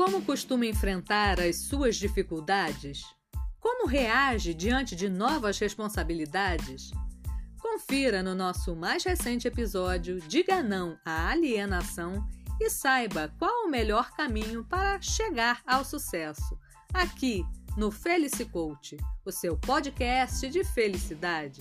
Como costuma enfrentar as suas dificuldades? Como reage diante de novas responsabilidades? Confira no nosso mais recente episódio Diga Não à Alienação e saiba qual o melhor caminho para chegar ao sucesso. Aqui no Felice Coach, o seu podcast de felicidade.